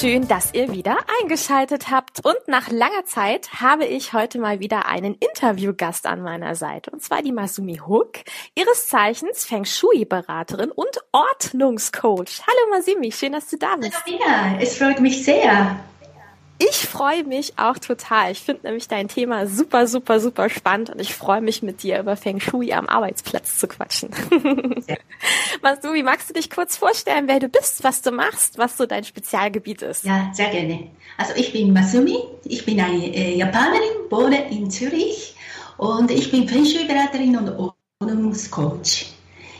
Schön, dass ihr wieder eingeschaltet habt. Und nach langer Zeit habe ich heute mal wieder einen Interviewgast an meiner Seite. Und zwar die Masumi Hook, ihres Zeichens Feng Shui-Beraterin und Ordnungscoach. Hallo Masumi, schön, dass du da bist. Hallo Nina, es freut mich sehr. Ich freue mich auch total. Ich finde nämlich dein Thema super, super, super spannend und ich freue mich mit dir über Feng Shui am Arbeitsplatz zu quatschen. Ja. Masumi, magst du dich kurz vorstellen, wer du bist, was du machst, was so dein Spezialgebiet ist? Ja, sehr gerne. Also ich bin Masumi, ich bin eine äh, Japanerin, wohne in Zürich und ich bin Feng Shui-Beraterin und Ordnungscoach.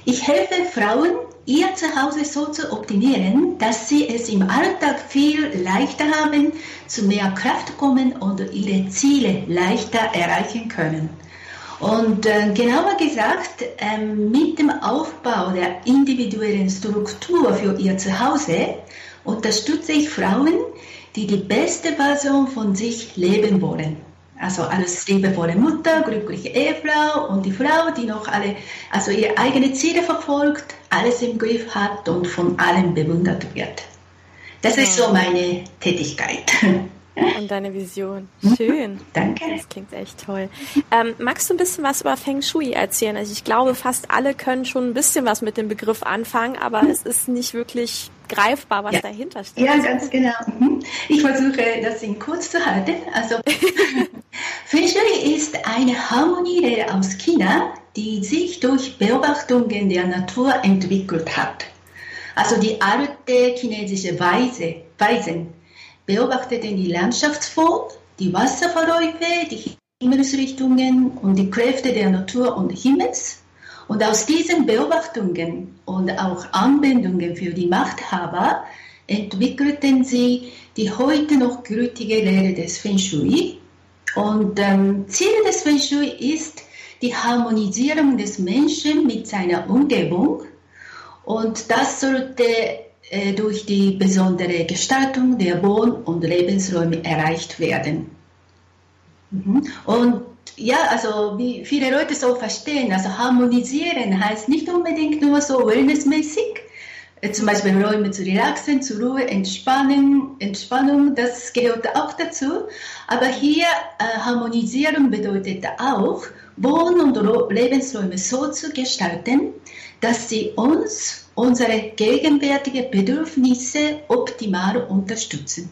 Ich helfe Frauen, ihr Zuhause so zu optimieren, dass sie es im Alltag viel leichter haben, zu mehr Kraft kommen und ihre Ziele leichter erreichen können. Und äh, genauer gesagt, äh, mit dem Aufbau der individuellen Struktur für ihr Zuhause unterstütze ich Frauen, die die beste Version von sich leben wollen. Also alles liebevolle Mutter, glückliche Ehefrau und die Frau, die noch alle, also ihre eigenen Ziele verfolgt, alles im Griff hat und von allen bewundert wird. Das ist so meine Tätigkeit. Und deine Vision. Schön. Danke. Das klingt echt toll. Ähm, magst du ein bisschen was über Feng Shui erzählen? Also ich glaube, fast alle können schon ein bisschen was mit dem Begriff anfangen, aber es ist nicht wirklich greifbar, was ja. dahinter steht. Ja, ganz genau. Mhm. Ich versuche, das in kurz zu halten. Also Feng Shui ist eine Harmonielehre aus China, die sich durch Beobachtungen der Natur entwickelt hat. Also die alte chinesische Weise, Weisen beobachteten die Landschaftsform, die Wasserverläufe, die Himmelsrichtungen und die Kräfte der Natur und Himmels. Und aus diesen Beobachtungen und auch Anwendungen für die Machthaber entwickelten sie die heute noch gültige Lehre des Feng Shui. Und ähm, Ziel des Feng Shui ist die Harmonisierung des Menschen mit seiner Umgebung. Und das sollte äh, durch die besondere Gestaltung der Wohn- und Lebensräume erreicht werden. Mhm. Und ja, also wie viele Leute so verstehen, also harmonisieren heißt nicht unbedingt nur so wellnessmäßig, äh, zum Beispiel Räume zu relaxen, zur Ruhe, Entspannen, Entspannung, das gehört auch dazu. Aber hier äh, harmonisieren bedeutet auch, Wohn- und Lebensräume so zu gestalten, dass sie uns unsere gegenwärtigen Bedürfnisse optimal unterstützen.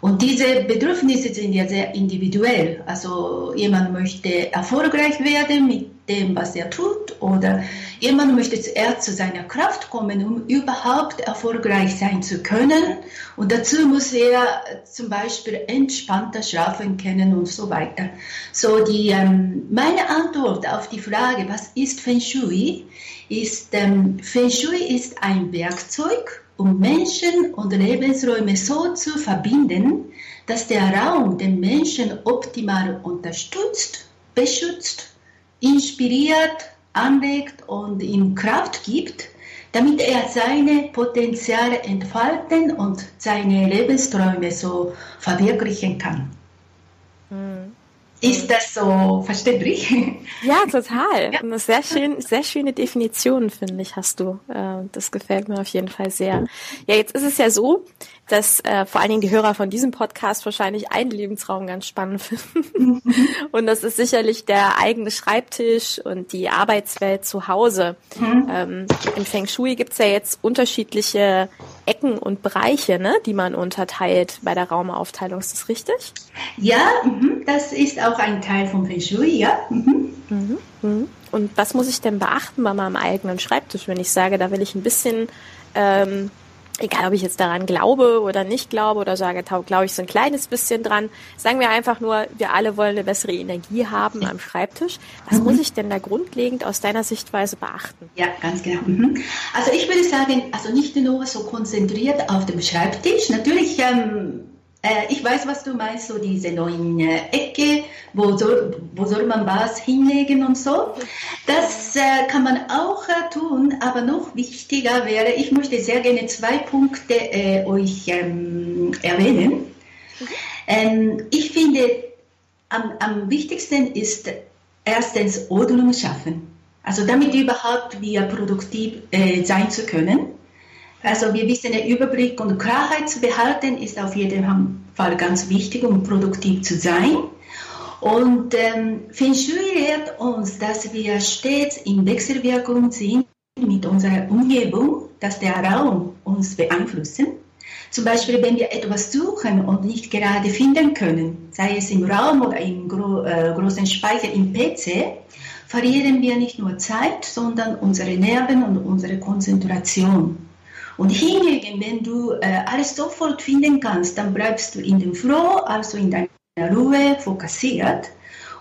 Und diese Bedürfnisse sind ja sehr individuell. Also jemand möchte erfolgreich werden mit dem, was er tut, oder jemand möchte zuerst zu seiner Kraft kommen, um überhaupt erfolgreich sein zu können. Und dazu muss er zum Beispiel entspannter schlafen können und so weiter. So die ähm, meine Antwort auf die Frage, was ist Feng Shui, ist ähm, Feng Shui ist ein Werkzeug um Menschen und Lebensräume so zu verbinden, dass der Raum den Menschen optimal unterstützt, beschützt, inspiriert, anregt und ihm Kraft gibt, damit er seine Potenziale entfalten und seine Lebensträume so verwirklichen kann. Mhm. Ist das so verständlich? Ja, total. Ja. Eine sehr schön, sehr schöne Definition, finde ich, hast du. Äh, das gefällt mir auf jeden Fall sehr. Ja, jetzt ist es ja so, dass äh, vor allen Dingen die Hörer von diesem Podcast wahrscheinlich einen Lebensraum ganz spannend finden. Mhm. Und das ist sicherlich der eigene Schreibtisch und die Arbeitswelt zu Hause. Mhm. Ähm, Im Feng Shui gibt's ja jetzt unterschiedliche Ecken und Bereiche, ne, die man unterteilt bei der Raumaufteilung. Ist das richtig? Ja, mhm. das ist auch ein Teil von Feng Shui, ja. Mhm. mhm. Und was muss ich denn beachten bei meinem eigenen Schreibtisch, wenn ich sage, da will ich ein bisschen ähm, egal ob ich jetzt daran glaube oder nicht glaube oder sage, glaube ich so ein kleines bisschen dran, sagen wir einfach nur, wir alle wollen eine bessere Energie haben am Schreibtisch. Was mhm. muss ich denn da grundlegend aus deiner Sichtweise beachten? Ja, ganz genau. Mhm. Also ich würde sagen, also nicht nur so konzentriert auf dem Schreibtisch. Natürlich ähm, äh, ich weiß, was du meinst, so diese neuen äh, Ecke, wo soll, wo soll man was hinlegen und so. Das äh, kann man auch äh, tun, aber noch wichtiger wäre, ich möchte sehr gerne zwei Punkte äh, euch ähm, erwähnen. Ähm, ich finde, am, am wichtigsten ist erstens Ordnung schaffen. Also damit überhaupt wir produktiv sein zu können. Also wir wissen, der Überblick und Klarheit zu behalten ist auf jeden Fall ganz wichtig, um produktiv zu sein. Und ähm, Feng Shui lehrt uns, dass wir stets in Wechselwirkung sind mit unserer Umgebung, dass der Raum uns beeinflussen. Zum Beispiel, wenn wir etwas suchen und nicht gerade finden können, sei es im Raum oder im gro äh, großen Speicher im PC, verlieren wir nicht nur Zeit, sondern unsere Nerven und unsere Konzentration. Und hingegen, wenn du äh, alles sofort finden kannst, dann bleibst du in dem Flow, also in deiner Ruhe fokussiert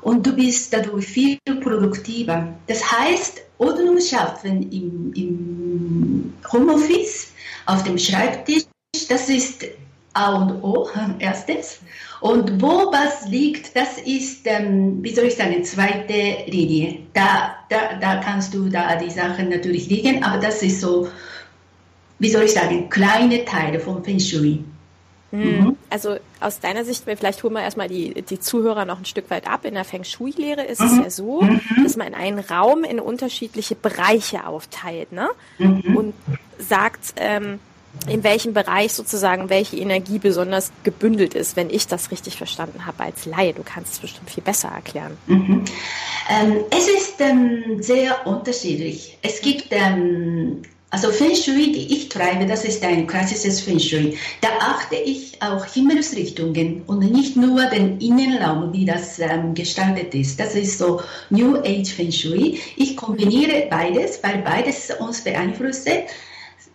und du bist dadurch viel produktiver. Das heißt, Ordnung schaffen im, im Homeoffice, auf dem Schreibtisch, das ist A und O, erstes. Und wo was liegt, das ist, ähm, wie soll ich sagen, zweite Linie. Da, da, da kannst du da die Sachen natürlich liegen, aber das ist so wie soll ich sagen, kleine Teile vom Feng Shui. Hm. Mhm. Also aus deiner Sicht, vielleicht holen wir erstmal die, die Zuhörer noch ein Stück weit ab. In der Feng Shui-Lehre ist mhm. es ja so, mhm. dass man einen Raum in unterschiedliche Bereiche aufteilt ne? Mhm. und sagt, ähm, in welchem Bereich sozusagen welche Energie besonders gebündelt ist, wenn ich das richtig verstanden habe als Laie. Du kannst es bestimmt viel besser erklären. Mhm. Ähm, es ist ähm, sehr unterschiedlich. Es gibt ähm, also Feng Shui, die ich treibe, das ist ein klassisches Feng Shui. Da achte ich auch Himmelsrichtungen und nicht nur den Innenraum, wie das ähm, gestaltet ist. Das ist so New Age Feng Shui. Ich kombiniere beides, weil beides uns beeinflusst.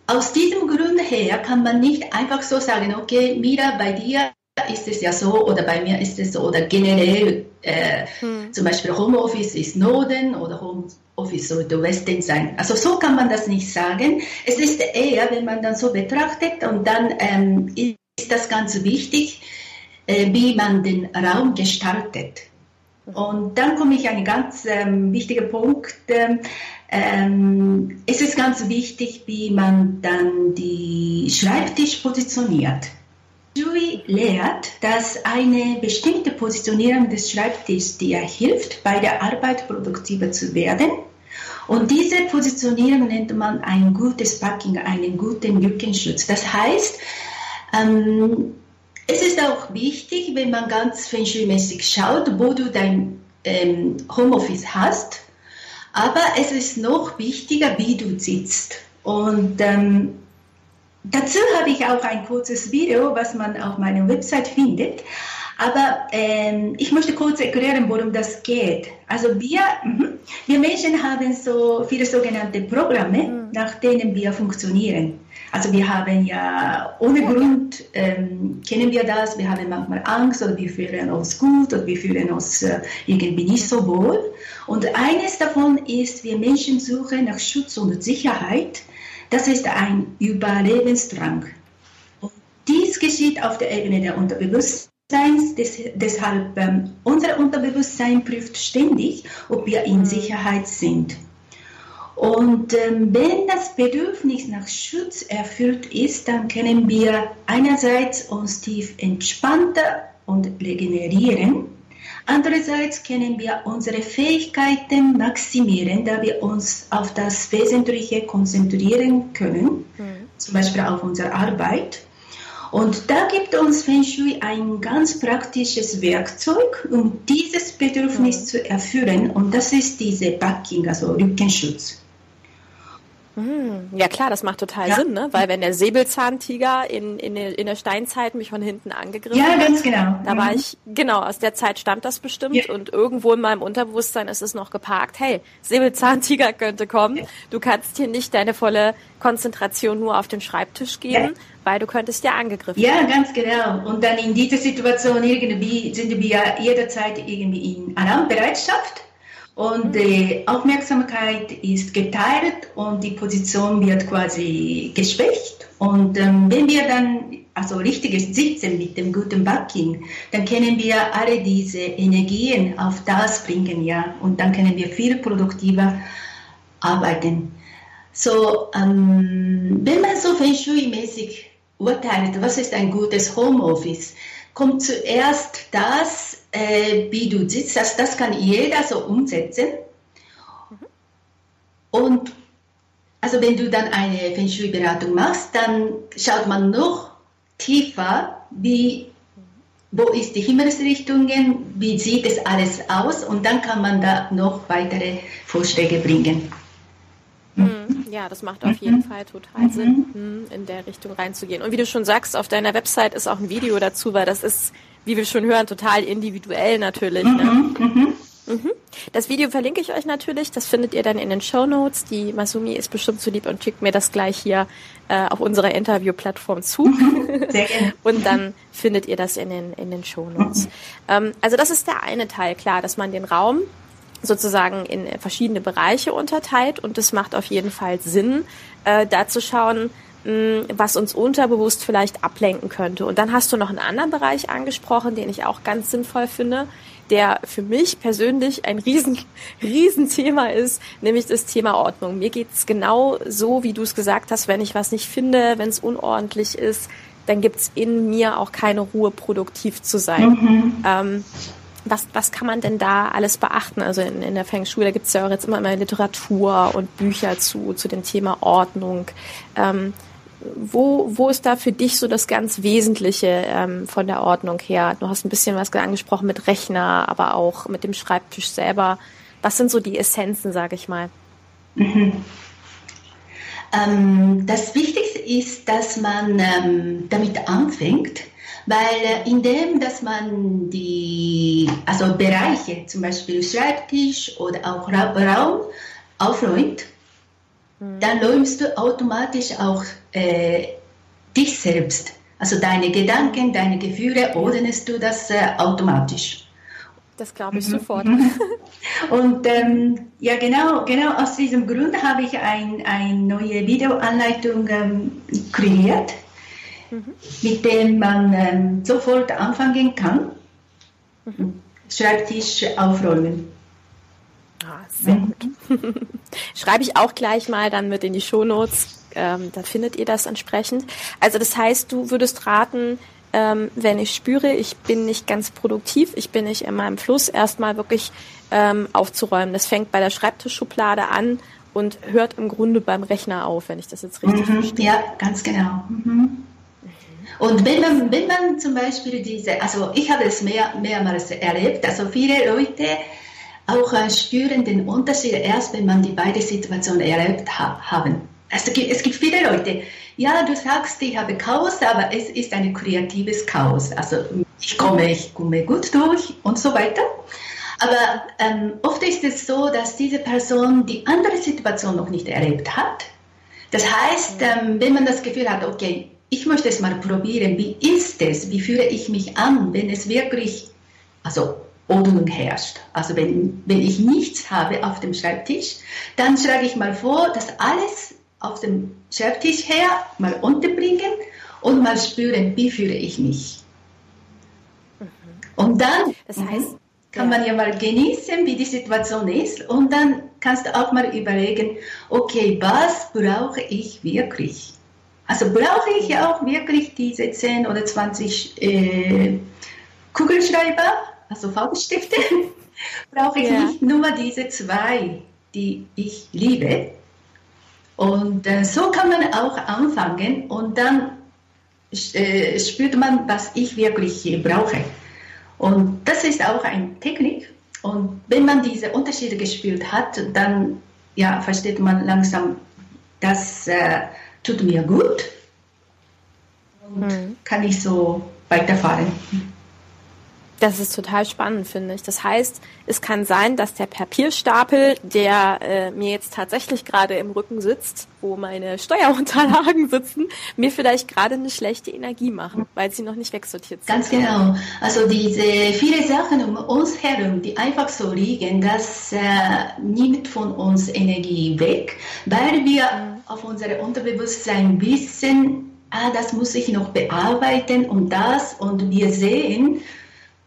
Aus diesem Grund her kann man nicht einfach so sagen, okay, Mira, bei dir ist es ja so oder bei mir ist es so oder generell äh, hm. zum Beispiel Homeoffice ist Norden oder Homeoffice sollte Westen sein. Also so kann man das nicht sagen. Es ist eher, wenn man dann so betrachtet und dann ähm, ist das ganz wichtig, äh, wie man den Raum gestaltet. Und dann komme ich an einen ganz ähm, wichtigen Punkt. Ähm, es ist ganz wichtig, wie man dann die Schreibtisch positioniert. Dewey lehrt, dass eine bestimmte Positionierung des Schreibtischs dir hilft, bei der Arbeit produktiver zu werden. Und diese Positionierung nennt man ein gutes Packing, einen guten Lückenschutz. Das heißt, ähm, es ist auch wichtig, wenn man ganz Feng Shui-mäßig schaut, wo du dein ähm, Homeoffice hast. Aber es ist noch wichtiger, wie du sitzt. Und ähm, Dazu habe ich auch ein kurzes Video, was man auf meiner Website findet. Aber ähm, ich möchte kurz erklären, worum das geht. Also wir, mh, wir Menschen haben so viele sogenannte Programme, mhm. nach denen wir funktionieren. Also wir haben ja ohne Grund ähm, kennen wir das. Wir haben manchmal Angst oder wir fühlen uns gut oder wir fühlen uns äh, irgendwie nicht so wohl. Und eines davon ist, wir Menschen suchen nach Schutz und Sicherheit. Das ist ein Überlebensdrang. Und dies geschieht auf der Ebene der Unterbewusstseins. Des, deshalb ähm, unser Unterbewusstsein prüft ständig, ob wir in Sicherheit sind. Und ähm, wenn das Bedürfnis nach Schutz erfüllt ist, dann können wir einerseits uns tief entspannter und regenerieren Andererseits können wir unsere Fähigkeiten maximieren, da wir uns auf das Wesentliche konzentrieren können, mhm. zum Beispiel auf unsere Arbeit. Und da gibt uns Feng Shui ein ganz praktisches Werkzeug, um dieses Bedürfnis mhm. zu erfüllen. Und das ist diese Backing, also Rückenschutz. Hm, ja klar, das macht total ja. Sinn, ne? Weil wenn der Säbelzahntiger in, in, in der Steinzeit mich von hinten angegriffen hat. Ja, ganz genau. Da war mhm. ich, genau, aus der Zeit stammt das bestimmt ja. und irgendwo in meinem Unterbewusstsein ist es noch geparkt, hey, Säbelzahntiger könnte kommen. Ja. Du kannst hier nicht deine volle Konzentration nur auf den Schreibtisch geben, weil du könntest ja angegriffen werden. Ja, ganz genau. Und dann in dieser Situation irgendwie sind wir jederzeit irgendwie in Alarmbereitschaft und die Aufmerksamkeit ist geteilt und die Position wird quasi geschwächt. Und ähm, wenn wir dann also richtiges Sitzen mit dem guten Backing, dann können wir alle diese Energien auf das bringen, ja. Und dann können wir viel produktiver arbeiten. So, ähm, wenn man so Feng Shui-mäßig urteilt, was ist ein gutes Homeoffice, kommt zuerst das, äh, wie du sitzt. Das, das kann jeder so umsetzen. Mhm. Und also wenn du dann eine Feng Shui-Beratung machst, dann schaut man noch tiefer, wie, wo ist die Himmelsrichtung, wie sieht es alles aus und dann kann man da noch weitere Vorschläge bringen. Mhm. Ja, das macht auf jeden mhm. Fall total mhm. Sinn, hm, in der Richtung reinzugehen. Und wie du schon sagst, auf deiner Website ist auch ein Video dazu, weil das ist, wie wir schon hören, total individuell natürlich. Ne? Mhm. Mhm. Das Video verlinke ich euch natürlich. Das findet ihr dann in den Show Notes. Die Masumi ist bestimmt zu lieb und schickt mir das gleich hier äh, auf unserer Interviewplattform zu. Sehr gerne. und dann findet ihr das in den, in den Show Notes. Ähm, also das ist der eine Teil, klar, dass man den Raum sozusagen in verschiedene Bereiche unterteilt und es macht auf jeden Fall Sinn, äh, da zu schauen, mh, was uns unterbewusst vielleicht ablenken könnte. Und dann hast du noch einen anderen Bereich angesprochen, den ich auch ganz sinnvoll finde, der für mich persönlich ein riesen, riesen Thema ist, nämlich das Thema Ordnung. Mir geht's genau so, wie du es gesagt hast, wenn ich was nicht finde, wenn es unordentlich ist, dann gibt's in mir auch keine Ruhe, produktiv zu sein. Mhm. Ähm, was, was kann man denn da alles beachten? Also in, in der Feng Shui, da gibt es ja auch jetzt immer mehr Literatur und Bücher zu, zu dem Thema Ordnung. Ähm, wo, wo ist da für dich so das ganz Wesentliche ähm, von der Ordnung her? Du hast ein bisschen was angesprochen mit Rechner, aber auch mit dem Schreibtisch selber. Was sind so die Essenzen, sage ich mal? Mhm. Ähm, das Wichtigste ist, dass man ähm, damit anfängt, weil äh, indem, dass man die also Bereiche, zum Beispiel Schreibtisch oder auch Raum aufräumt, mhm. dann räumst du automatisch auch äh, dich selbst. Also deine Gedanken, deine Gefühle, ordnest du das äh, automatisch. Das glaube ich mhm. sofort. Und ähm, ja, genau, genau aus diesem Grund habe ich eine ein neue Videoanleitung ähm, kreiert mit dem man ähm, sofort anfangen kann. Mhm. Schreibtisch aufräumen. Ah, sehr gut. Schreibe ich auch gleich mal dann mit in die Shownotes. Ähm, da findet ihr das entsprechend. Also das heißt, du würdest raten, ähm, wenn ich spüre, ich bin nicht ganz produktiv, ich bin nicht in meinem Fluss, erstmal wirklich ähm, aufzuräumen. Das fängt bei der Schreibtischschublade an und hört im Grunde beim Rechner auf, wenn ich das jetzt richtig mhm, verstehe. Ja, ganz genau. Mhm. Und wenn man, wenn man zum Beispiel diese, also ich habe es mehr, mehrmals erlebt, also viele Leute auch äh, spüren den Unterschied erst, wenn man die beiden Situationen erlebt ha haben. Also es gibt viele Leute, ja, du sagst, ich habe Chaos, aber es ist ein kreatives Chaos. Also ich komme, ich komme gut durch und so weiter. Aber ähm, oft ist es so, dass diese Person die andere Situation noch nicht erlebt hat. Das heißt, ähm, wenn man das Gefühl hat, okay, ich möchte es mal probieren, wie ist es, wie fühle ich mich an, wenn es wirklich, also Ordnung herrscht. Also wenn, wenn ich nichts habe auf dem Schreibtisch, dann schlage ich mal vor, das alles auf dem Schreibtisch her mal unterbringen und mal spüren, wie fühle ich mich. Mhm. Und dann das heißt, kann man ja mal genießen, wie die Situation ist und dann kannst du auch mal überlegen, okay, was brauche ich wirklich? Also brauche ich auch wirklich diese 10 oder 20 äh, Kugelschreiber, also Fauststifte, brauche ich ja. nicht nur diese zwei, die ich liebe. Und äh, so kann man auch anfangen und dann äh, spürt man, was ich wirklich brauche. Und das ist auch eine Technik. Und wenn man diese Unterschiede gespürt hat, dann ja, versteht man langsam, das äh, tut mir gut und mhm. kann ich so weiterfahren. Das ist total spannend, finde ich. Das heißt, es kann sein, dass der Papierstapel, der äh, mir jetzt tatsächlich gerade im Rücken sitzt, wo meine Steuerunterlagen sitzen, mir vielleicht gerade eine schlechte Energie machen, weil sie noch nicht wegsortiert sind. Ganz genau. Also diese viele Sachen um uns herum, die einfach so liegen, das äh, nimmt von uns Energie weg, weil wir. Auf unser Unterbewusstsein wissen, ah, das muss ich noch bearbeiten und das und wir sehen,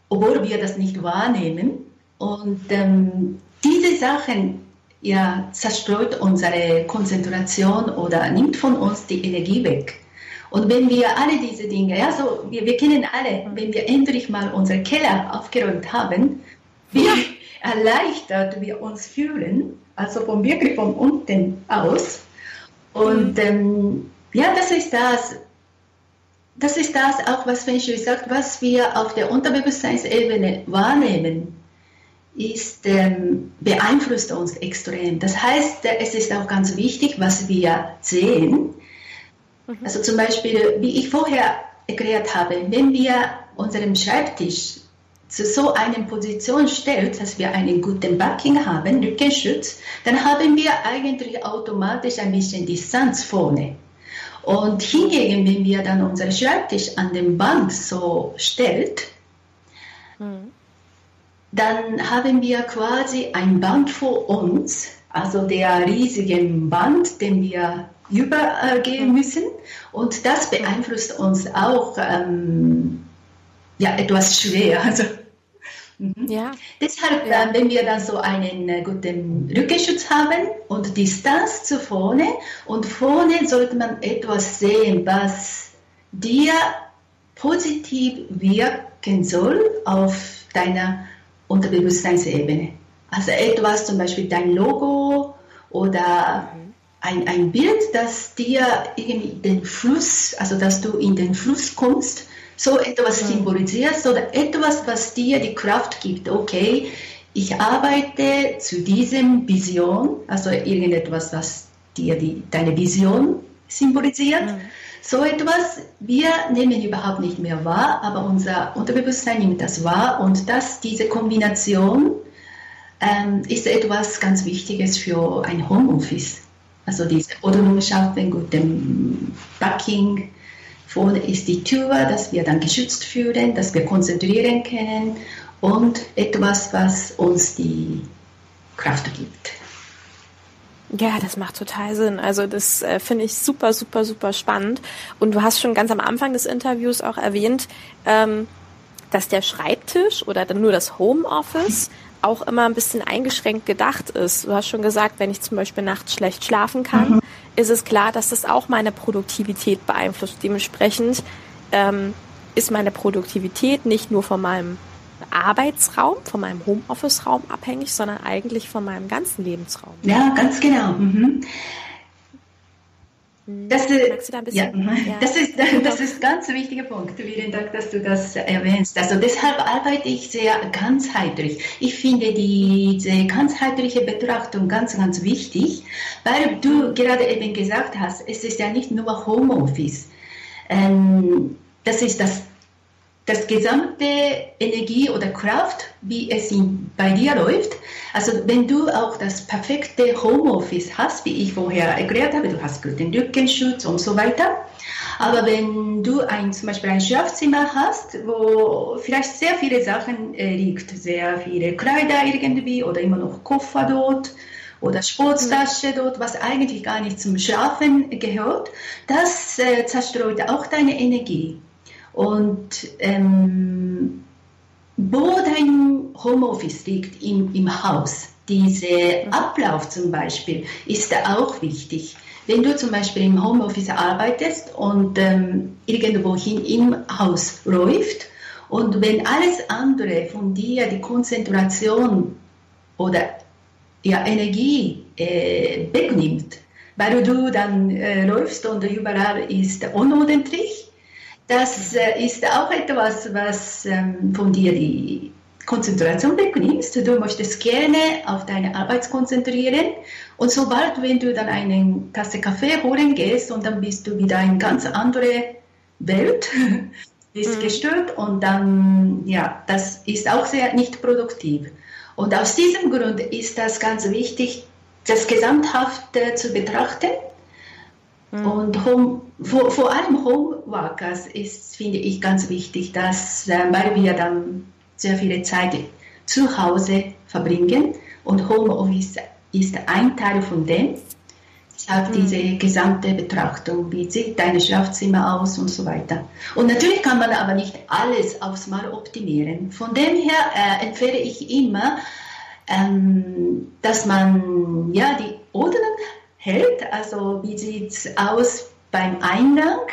obwohl wir das nicht wahrnehmen. Und ähm, diese Sachen ja, zerstreut unsere Konzentration oder nimmt von uns die Energie weg. Und wenn wir alle diese Dinge, ja, so, wir, wir kennen alle, wenn wir endlich mal unseren Keller aufgeräumt haben, wie ja. erleichtert wir uns fühlen, also von wirklich von unten aus. Und ähm, ja, das ist das, das ist das auch, was Feng sagt, was wir auf der Unterbewusstseinsebene wahrnehmen, ist, ähm, beeinflusst uns extrem. Das heißt, äh, es ist auch ganz wichtig, was wir sehen. Mhm. Also zum Beispiel, wie ich vorher erklärt habe, wenn wir unseren Schreibtisch zu so einer Position stellt, dass wir einen guten Backing haben, Rückenschutz, dann haben wir eigentlich automatisch ein bisschen Distanz vorne. Und hingegen, wenn wir dann unseren Schreibtisch an den Bank so stellt, mhm. dann haben wir quasi ein Band vor uns, also der riesigen Band, den wir übergehen mhm. müssen. Und das beeinflusst uns auch ähm, ja, etwas schwer. Also Mhm. Ja. Deshalb, ja. wenn wir dann so einen äh, guten Rückenschutz haben und Distanz zu vorne und vorne sollte man etwas sehen, was dir positiv wirken soll auf deiner Unterbewusstseinsebene. Also etwas, zum Beispiel dein Logo oder ein, ein Bild, das dir irgendwie den Fluss, also dass du in den Fluss kommst so etwas symbolisierst oder etwas, was dir die Kraft gibt, okay, ich arbeite zu diesem Vision, also irgendetwas, was dir die, deine Vision symbolisiert. Mhm. So etwas, wir nehmen überhaupt nicht mehr wahr, aber unser Unterbewusstsein nimmt das wahr und das, diese Kombination ähm, ist etwas ganz Wichtiges für ein Homeoffice. Also diese autonome Schaffen, gutem Backing, Vorne ist die Tür, dass wir dann geschützt fühlen, dass wir konzentrieren können und etwas, was uns die Kraft gibt. Ja, das macht total Sinn. Also das äh, finde ich super, super, super spannend. Und du hast schon ganz am Anfang des Interviews auch erwähnt, ähm, dass der Schreibtisch oder dann nur das Homeoffice auch immer ein bisschen eingeschränkt gedacht ist. Du hast schon gesagt, wenn ich zum Beispiel nachts schlecht schlafen kann, mhm. Ist es klar, dass das auch meine Produktivität beeinflusst. Dementsprechend ähm, ist meine Produktivität nicht nur von meinem Arbeitsraum, von meinem Homeoffice-Raum abhängig, sondern eigentlich von meinem ganzen Lebensraum. Ja, ganz genau. Mhm. Das, da ja, ja. das, ist, das ist ein ganz wichtiger Punkt. Vielen Dank, dass du das erwähnst. Also deshalb arbeite ich sehr ganzheitlich. Ich finde diese ganzheitliche Betrachtung ganz, ganz wichtig, weil du gerade eben gesagt hast, es ist ja nicht nur Homeoffice. Ähm, das ist das das gesamte Energie oder Kraft, wie es in, bei dir läuft. Also wenn du auch das perfekte Homeoffice hast, wie ich vorher erklärt habe, du hast guten Rückenschutz und so weiter. Aber wenn du ein, zum Beispiel ein Schlafzimmer hast, wo vielleicht sehr viele Sachen äh, liegt, sehr viele Kleider irgendwie oder immer noch Koffer dort, oder Sporttasche dort, was eigentlich gar nicht zum Schlafen gehört, das äh, zerstreut auch deine Energie. Und ähm, wo dein Homeoffice liegt im, im Haus, dieser. Ablauf zum Beispiel, ist auch wichtig. Wenn du zum Beispiel im Homeoffice arbeitest und ähm, irgendwohin im Haus läuft und wenn alles andere von dir die Konzentration oder ja, Energie äh, wegnimmt, weil du dann äh, läufst und überall ist unordentlich, das äh, ist auch etwas, was ähm, von dir die Konzentration wegnimmst. Du möchtest gerne auf deine Arbeit konzentrieren. Und sobald, wenn du dann eine Tasse Kaffee holen gehst und dann bist du wieder in ganz andere Welt, bist mhm. gestört und dann, ja, das ist auch sehr nicht produktiv. Und aus diesem Grund ist das ganz wichtig, das Gesamthafte zu betrachten. Mhm. Und Home, vor, vor allem Homeworkers ist, finde ich, ganz wichtig, dass, äh, weil wir dann sehr viele Zeit zu Hause verbringen und Homeoffice ist ein Teil von dem. Deshalb mhm. diese gesamte Betrachtung, wie sieht dein Schlafzimmer aus und so weiter. Und natürlich kann man aber nicht alles aufs Mal optimieren. Von dem her äh, empfehle ich immer, ähm, dass man ja die Ordnung hält. Also wie sieht es aus beim Eingang?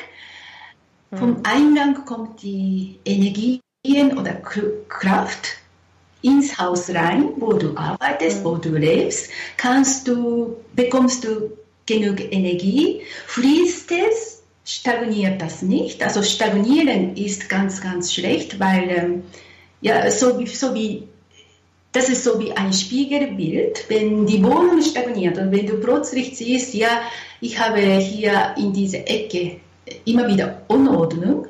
Mhm. Vom Eingang kommt die Energie oder Kraft ins Haus rein, wo du arbeitest, mhm. wo du lebst, kannst du, bekommst du genug Energie, fließt es, stagniert das nicht. Also stagnieren ist ganz, ganz schlecht, weil ähm, ja, so so wie das ist so wie ein Spiegelbild, wenn die Wohnung stagniert und wenn du plötzlich siehst, ja, ich habe hier in dieser Ecke immer wieder Unordnung,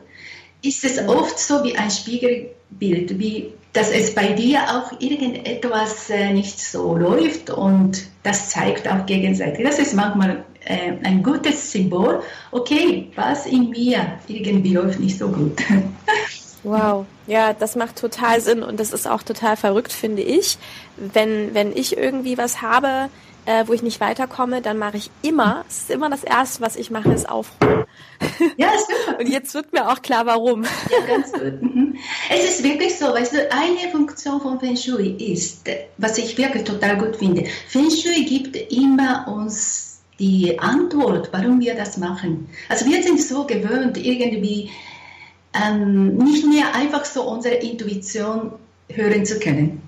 ist es oft so wie ein Spiegelbild, wie dass es bei dir auch irgendetwas äh, nicht so läuft und das zeigt auch gegenseitig. Das ist manchmal äh, ein gutes Symbol. Okay, was in mir irgendwie läuft nicht so gut. Wow, ja, das macht total Sinn und das ist auch total verrückt, finde ich. Wenn, wenn ich irgendwie was habe, äh, wo ich nicht weiterkomme, dann mache ich immer, es ist immer das Erste, was ich mache, ist aufräumen. Ja, super. Und jetzt wird mir auch klar, warum. Ja, ganz gut. Mhm. Es ist wirklich so, weißt du, eine Funktion von Feng Shui ist, was ich wirklich total gut finde, Feng Shui gibt immer uns die Antwort, warum wir das machen. Also wir sind so gewöhnt, irgendwie ähm, nicht mehr einfach so unsere Intuition hören zu können.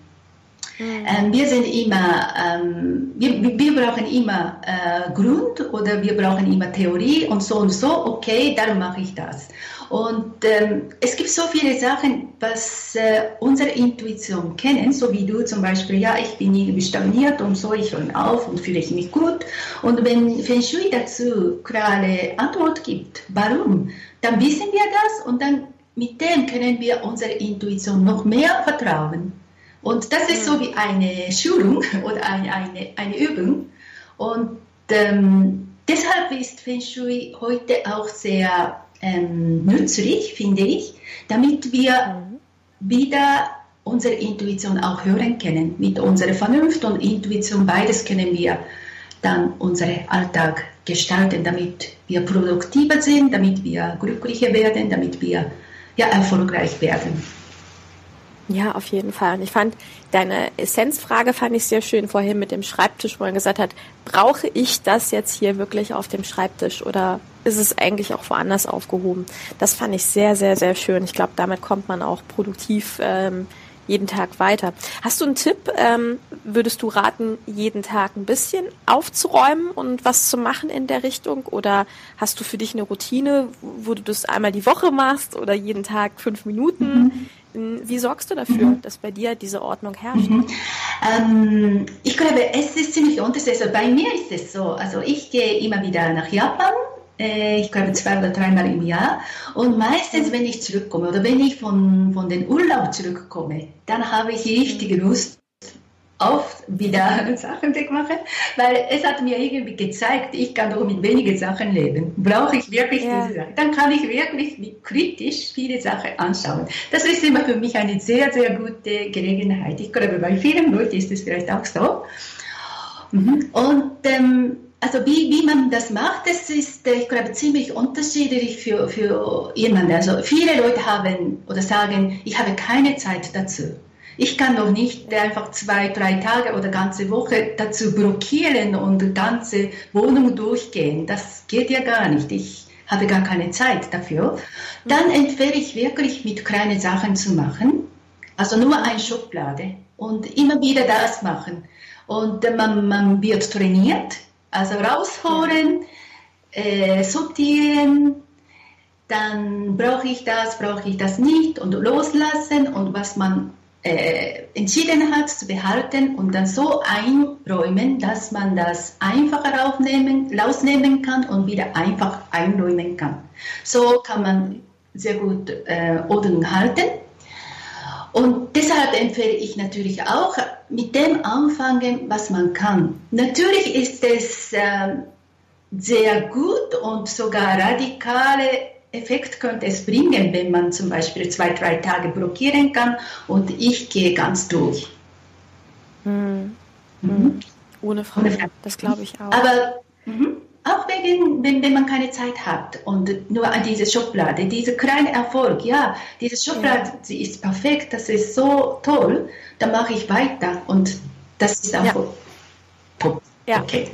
Mhm. Ähm, wir sind immer, ähm, wir, wir brauchen immer äh, Grund oder wir brauchen immer Theorie und so und so, okay, darum mache ich das. Und ähm, es gibt so viele Sachen, was äh, unsere Intuition kennen, so wie du zum Beispiel, ja, ich bin irgendwie stagniert und so, ich höre auf und fühle ich mich gut. Und wenn Feng Shui dazu klare Antwort gibt, warum, dann wissen wir das und dann mit dem können wir unserer Intuition noch mehr vertrauen. Und das ist so wie eine Schulung oder eine, eine, eine Übung. Und ähm, deshalb ist Feng Shui heute auch sehr ähm, nützlich, finde ich, damit wir wieder unsere Intuition auch hören können. Mit unserer Vernunft und Intuition, beides können wir dann unseren Alltag gestalten, damit wir produktiver sind, damit wir glücklicher werden, damit wir ja, erfolgreich werden. Ja, auf jeden Fall. Und ich fand deine Essenzfrage fand ich sehr schön vorhin mit dem Schreibtisch, wo er gesagt hat, brauche ich das jetzt hier wirklich auf dem Schreibtisch oder ist es eigentlich auch woanders aufgehoben? Das fand ich sehr, sehr, sehr schön. Ich glaube, damit kommt man auch produktiv ähm, jeden Tag weiter. Hast du einen Tipp? Ähm, würdest du raten, jeden Tag ein bisschen aufzuräumen und was zu machen in der Richtung? Oder hast du für dich eine Routine, wo du das einmal die Woche machst oder jeden Tag fünf Minuten? Mhm. Wie sorgst du dafür, mhm. dass bei dir diese Ordnung herrscht? Mhm. Ähm, ich glaube, es ist ziemlich unterschiedlich. Also bei mir ist es so, also ich gehe immer wieder nach Japan ich glaube zwei oder dreimal im Jahr. Und meistens, wenn ich zurückkomme oder wenn ich von, von den Urlaub zurückkomme, dann habe ich richtig Lust auf wieder Sachen zu machen, weil es hat mir irgendwie gezeigt, ich kann doch mit wenigen Sachen leben. Brauche ich wirklich ja. diese Sachen? Dann kann ich wirklich kritisch viele Sachen anschauen. Das ist immer für mich eine sehr, sehr gute Gelegenheit. Ich glaube, bei vielen Leuten ist es vielleicht auch so. Mhm. Und ähm, also wie, wie man das macht, das ist, ich glaube, ziemlich unterschiedlich für, für jemanden. Also viele Leute haben oder sagen, ich habe keine Zeit dazu. Ich kann doch nicht einfach zwei, drei Tage oder ganze Woche dazu blockieren und ganze Wohnung durchgehen. Das geht ja gar nicht. Ich habe gar keine Zeit dafür. Dann empfehle ich wirklich mit kleinen Sachen zu machen. Also nur eine Schublade und immer wieder das machen. Und man, man wird trainiert also rausholen, äh, sortieren, dann brauche ich das, brauche ich das nicht und loslassen und was man äh, entschieden hat zu behalten und dann so einräumen, dass man das einfacher aufnehmen, rausnehmen kann und wieder einfach einräumen kann. So kann man sehr gut äh, Ordnung halten. Und deshalb empfehle ich natürlich auch, mit dem anfangen, was man kann. Natürlich ist es äh, sehr gut und sogar radikale Effekt könnte es bringen, wenn man zum Beispiel zwei, drei Tage blockieren kann und ich gehe ganz durch. Mhm. Mhm. Ohne Frage, das glaube ich auch. Aber mhm. Auch wegen, wenn, wenn man keine Zeit hat und nur an diese Schublade, dieser kleine Erfolg, ja, diese Schublade, ja. sie ist perfekt, das ist so toll, dann mache ich weiter und das ist auch ja. okay.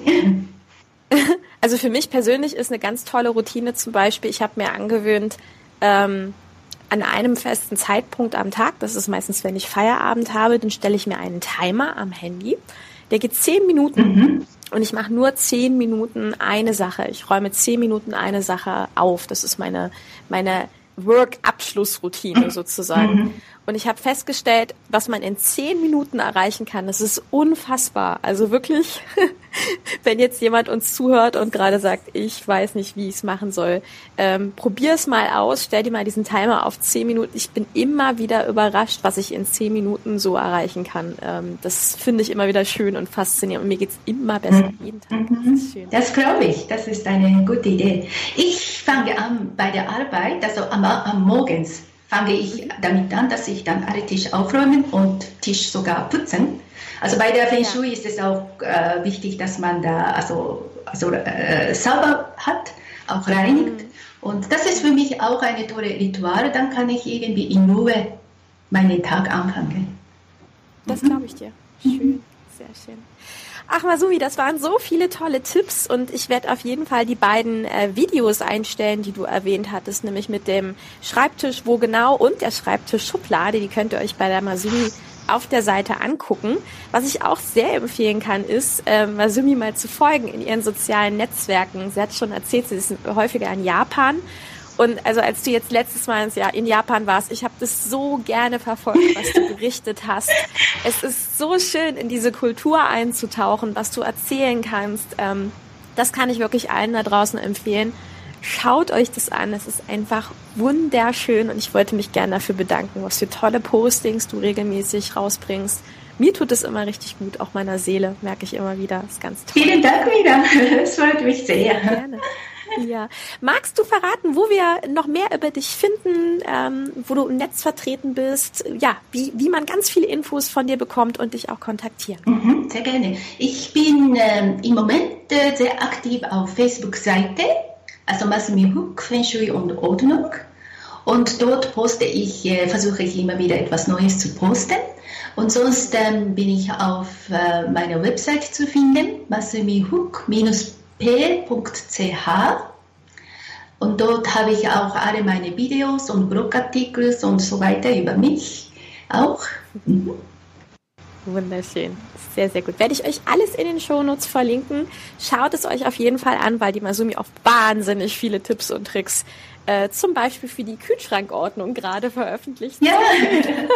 Also für mich persönlich ist eine ganz tolle Routine zum Beispiel, ich habe mir angewöhnt, ähm, an einem festen Zeitpunkt am Tag, das ist meistens, wenn ich Feierabend habe, dann stelle ich mir einen Timer am Handy. Der geht zehn Minuten mhm. Und ich mache nur zehn Minuten eine Sache. Ich räume zehn Minuten eine Sache auf. Das ist meine, meine Work-Abschlussroutine sozusagen. Mhm. Und ich habe festgestellt, was man in zehn Minuten erreichen kann. Das ist unfassbar. Also wirklich, wenn jetzt jemand uns zuhört und gerade sagt, ich weiß nicht, wie ich es machen soll, ähm, probier es mal aus, stell dir mal diesen Timer auf zehn Minuten. Ich bin immer wieder überrascht, was ich in zehn Minuten so erreichen kann. Ähm, das finde ich immer wieder schön und faszinierend. Und mir geht's immer besser mhm. jeden Tag. Das, das glaube ich. Das ist eine gute Idee. Ich fange an bei der Arbeit, also am, am Morgens fange ich damit an, dass ich dann alle Tisch aufräumen und Tisch sogar putzen. Also bei der Feng Shui ist es auch äh, wichtig, dass man da also, also äh, sauber hat, auch reinigt. Mhm. Und das ist für mich auch eine tolle Ritual. Dann kann ich irgendwie in Ruhe meinen Tag anfangen. Das glaube ich dir. Schön, sehr schön. Ach Masumi, das waren so viele tolle Tipps und ich werde auf jeden Fall die beiden äh, Videos einstellen, die du erwähnt hattest, nämlich mit dem Schreibtisch wo genau und der Schreibtischschublade. Die könnt ihr euch bei der Masumi auf der Seite angucken. Was ich auch sehr empfehlen kann, ist, äh, Masumi mal zu folgen in ihren sozialen Netzwerken. Sie hat schon erzählt, sie ist häufiger in Japan und also als du jetzt letztes Mal in Japan warst, ich habe das so gerne verfolgt, was du berichtet hast. Es ist so schön, in diese Kultur einzutauchen, was du erzählen kannst. Ähm, das kann ich wirklich allen da draußen empfehlen. Schaut euch das an. Es ist einfach wunderschön und ich wollte mich gerne dafür bedanken, was für tolle Postings du regelmäßig rausbringst. Mir tut es immer richtig gut, auch meiner Seele, merke ich immer wieder. Das ist ganz toll. Vielen Dank wieder. Es freut mich sehr. Gerne. Ja. Magst du verraten, wo wir noch mehr über dich finden, ähm, wo du im Netz vertreten bist? Ja, wie, wie man ganz viele Infos von dir bekommt und dich auch kontaktieren. Mhm, sehr gerne. Ich bin ähm, im Moment äh, sehr aktiv auf Facebook-Seite, also Masumi Hook, Feng Shui und Ordnung. Und dort poste ich, äh, versuche ich immer wieder etwas Neues zu posten. Und sonst ähm, bin ich auf äh, meiner Website zu finden, masumihook-.com p.ch und dort habe ich auch alle meine Videos und Blogartikel und so weiter über mich auch. Mhm. Wunderschön. Sehr, sehr gut. Werde ich euch alles in den Shownotes verlinken. Schaut es euch auf jeden Fall an, weil die Masumi auch wahnsinnig viele Tipps und Tricks äh, zum Beispiel für die Kühlschrankordnung gerade veröffentlicht. Ja.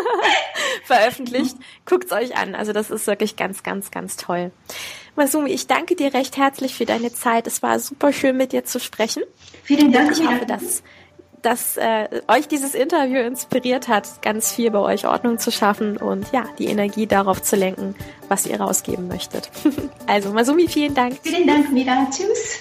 veröffentlicht. Guckt's euch an. Also das ist wirklich ganz, ganz, ganz toll. Masumi, ich danke dir recht herzlich für deine Zeit. Es war super schön, mit dir zu sprechen. Vielen Dank. Ich hoffe, dass dass äh, euch dieses Interview inspiriert hat, ganz viel bei euch Ordnung zu schaffen und ja, die Energie darauf zu lenken, was ihr rausgeben möchtet. also Masumi, vielen Dank. Vielen Dank, Mira. Tschüss.